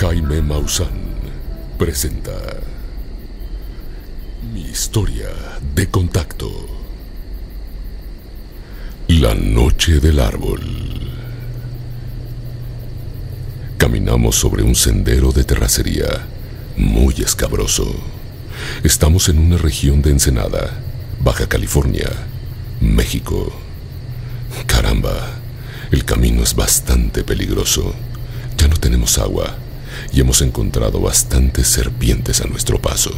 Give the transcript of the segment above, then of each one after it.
Jaime Maussan presenta Mi historia de contacto. La noche del árbol. Caminamos sobre un sendero de terracería muy escabroso. Estamos en una región de Ensenada, Baja California, México. Caramba, el camino es bastante peligroso. Ya no tenemos agua y hemos encontrado bastantes serpientes a nuestro paso.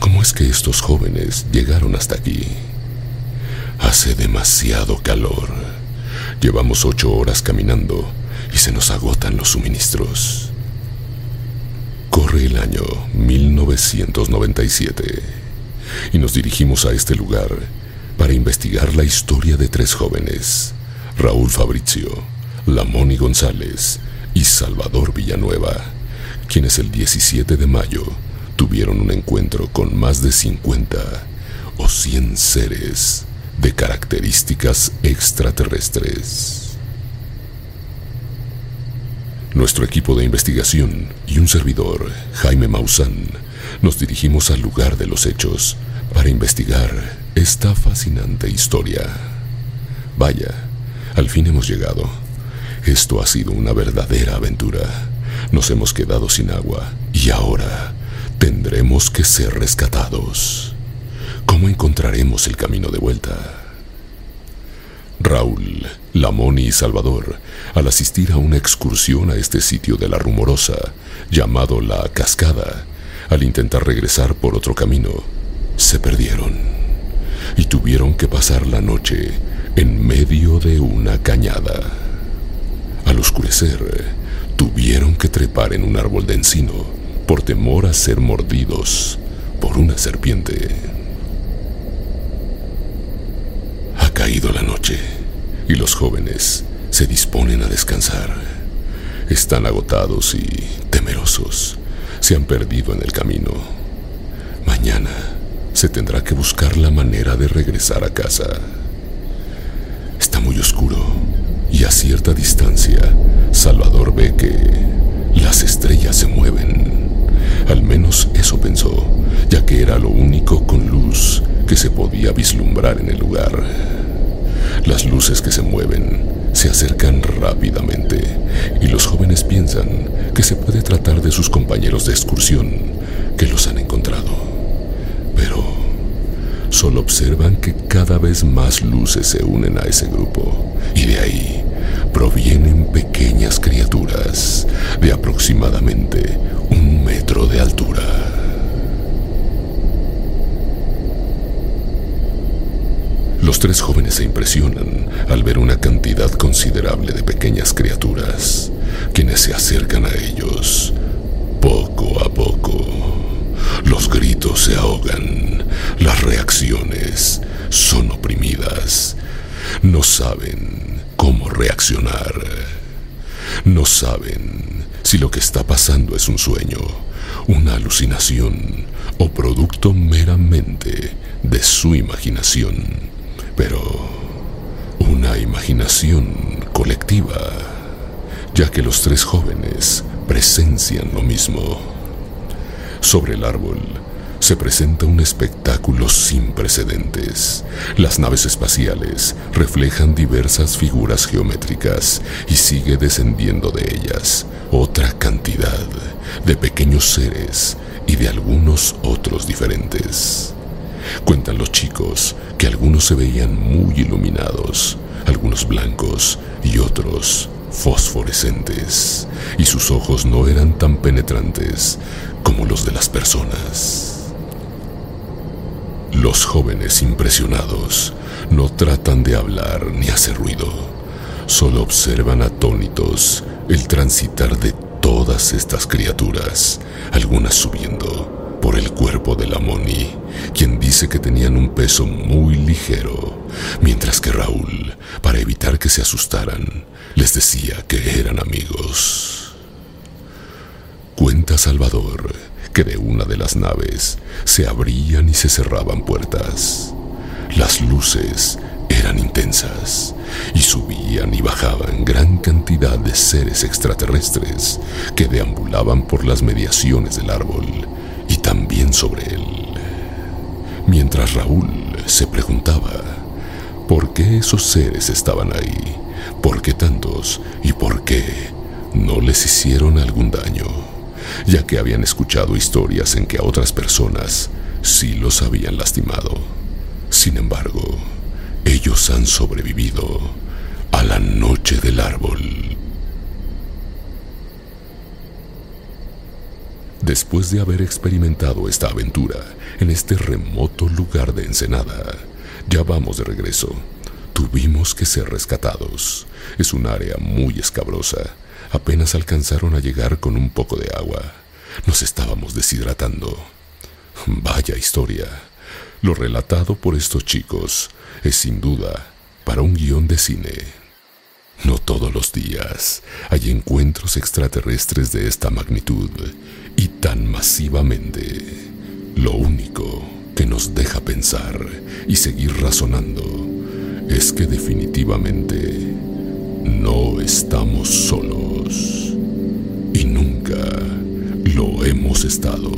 ¿Cómo es que estos jóvenes llegaron hasta aquí? Hace demasiado calor. Llevamos ocho horas caminando y se nos agotan los suministros. Corre el año 1997 y nos dirigimos a este lugar para investigar la historia de tres jóvenes, Raúl Fabricio, Lamoni González y Salvador Villanueva, quienes el 17 de mayo tuvieron un encuentro con más de 50 o 100 seres de características extraterrestres. Nuestro equipo de investigación y un servidor, Jaime Maussan, nos dirigimos al lugar de los hechos para investigar esta fascinante historia. Vaya, al fin hemos llegado. Esto ha sido una verdadera aventura. Nos hemos quedado sin agua y ahora tendremos que ser rescatados. ¿Cómo encontraremos el camino de vuelta? Raúl, Lamoni y Salvador, al asistir a una excursión a este sitio de la rumorosa, llamado La Cascada, al intentar regresar por otro camino, se perdieron y tuvieron que pasar la noche en medio de una cañada. Al oscurecer, tuvieron que trepar en un árbol de encino por temor a ser mordidos por una serpiente. Ha caído la noche y los jóvenes se disponen a descansar. Están agotados y temerosos. Se han perdido en el camino. Mañana se tendrá que buscar la manera de regresar a casa. Está muy oscuro y a cierta distancia, Salvador ve que las estrellas se mueven. Al menos eso pensó, ya que era lo único con luz que se podía vislumbrar en el lugar. Las luces que se mueven se acercan rápidamente y los jóvenes piensan que se puede tratar de sus compañeros de excursión los han encontrado. Pero solo observan que cada vez más luces se unen a ese grupo y de ahí provienen pequeñas criaturas de aproximadamente un metro de altura. Los tres jóvenes se impresionan al ver una cantidad considerable de pequeñas criaturas, quienes se acercan a ellos poco a poco. Los gritos se ahogan, las reacciones son oprimidas, no saben cómo reaccionar. No saben si lo que está pasando es un sueño, una alucinación o producto meramente de su imaginación, pero una imaginación colectiva, ya que los tres jóvenes presencian lo mismo. Sobre el árbol se presenta un espectáculo sin precedentes. Las naves espaciales reflejan diversas figuras geométricas y sigue descendiendo de ellas otra cantidad de pequeños seres y de algunos otros diferentes. Cuentan los chicos que algunos se veían muy iluminados, algunos blancos y otros fosforescentes, y sus ojos no eran tan penetrantes como los de las personas. Los jóvenes impresionados no tratan de hablar ni hacer ruido, solo observan atónitos el transitar de todas estas criaturas, algunas subiendo por el cuerpo de la Moni, quien dice que tenían un peso muy ligero, mientras que Raúl, para evitar que se asustaran, les decía que eran amigos. Salvador que de una de las naves se abrían y se cerraban puertas. Las luces eran intensas y subían y bajaban gran cantidad de seres extraterrestres que deambulaban por las mediaciones del árbol y también sobre él. Mientras Raúl se preguntaba por qué esos seres estaban ahí, por qué tantos y por qué no les hicieron algún daño, ya que habían escuchado historias en que a otras personas sí los habían lastimado. Sin embargo, ellos han sobrevivido a la noche del árbol. Después de haber experimentado esta aventura en este remoto lugar de Ensenada, ya vamos de regreso. Tuvimos que ser rescatados. Es un área muy escabrosa. Apenas alcanzaron a llegar con un poco de agua. Nos estábamos deshidratando. Vaya historia. Lo relatado por estos chicos es sin duda para un guion de cine. No todos los días hay encuentros extraterrestres de esta magnitud y tan masivamente. Lo único que nos deja pensar y seguir razonando es que definitivamente no estamos y nunca lo hemos estado.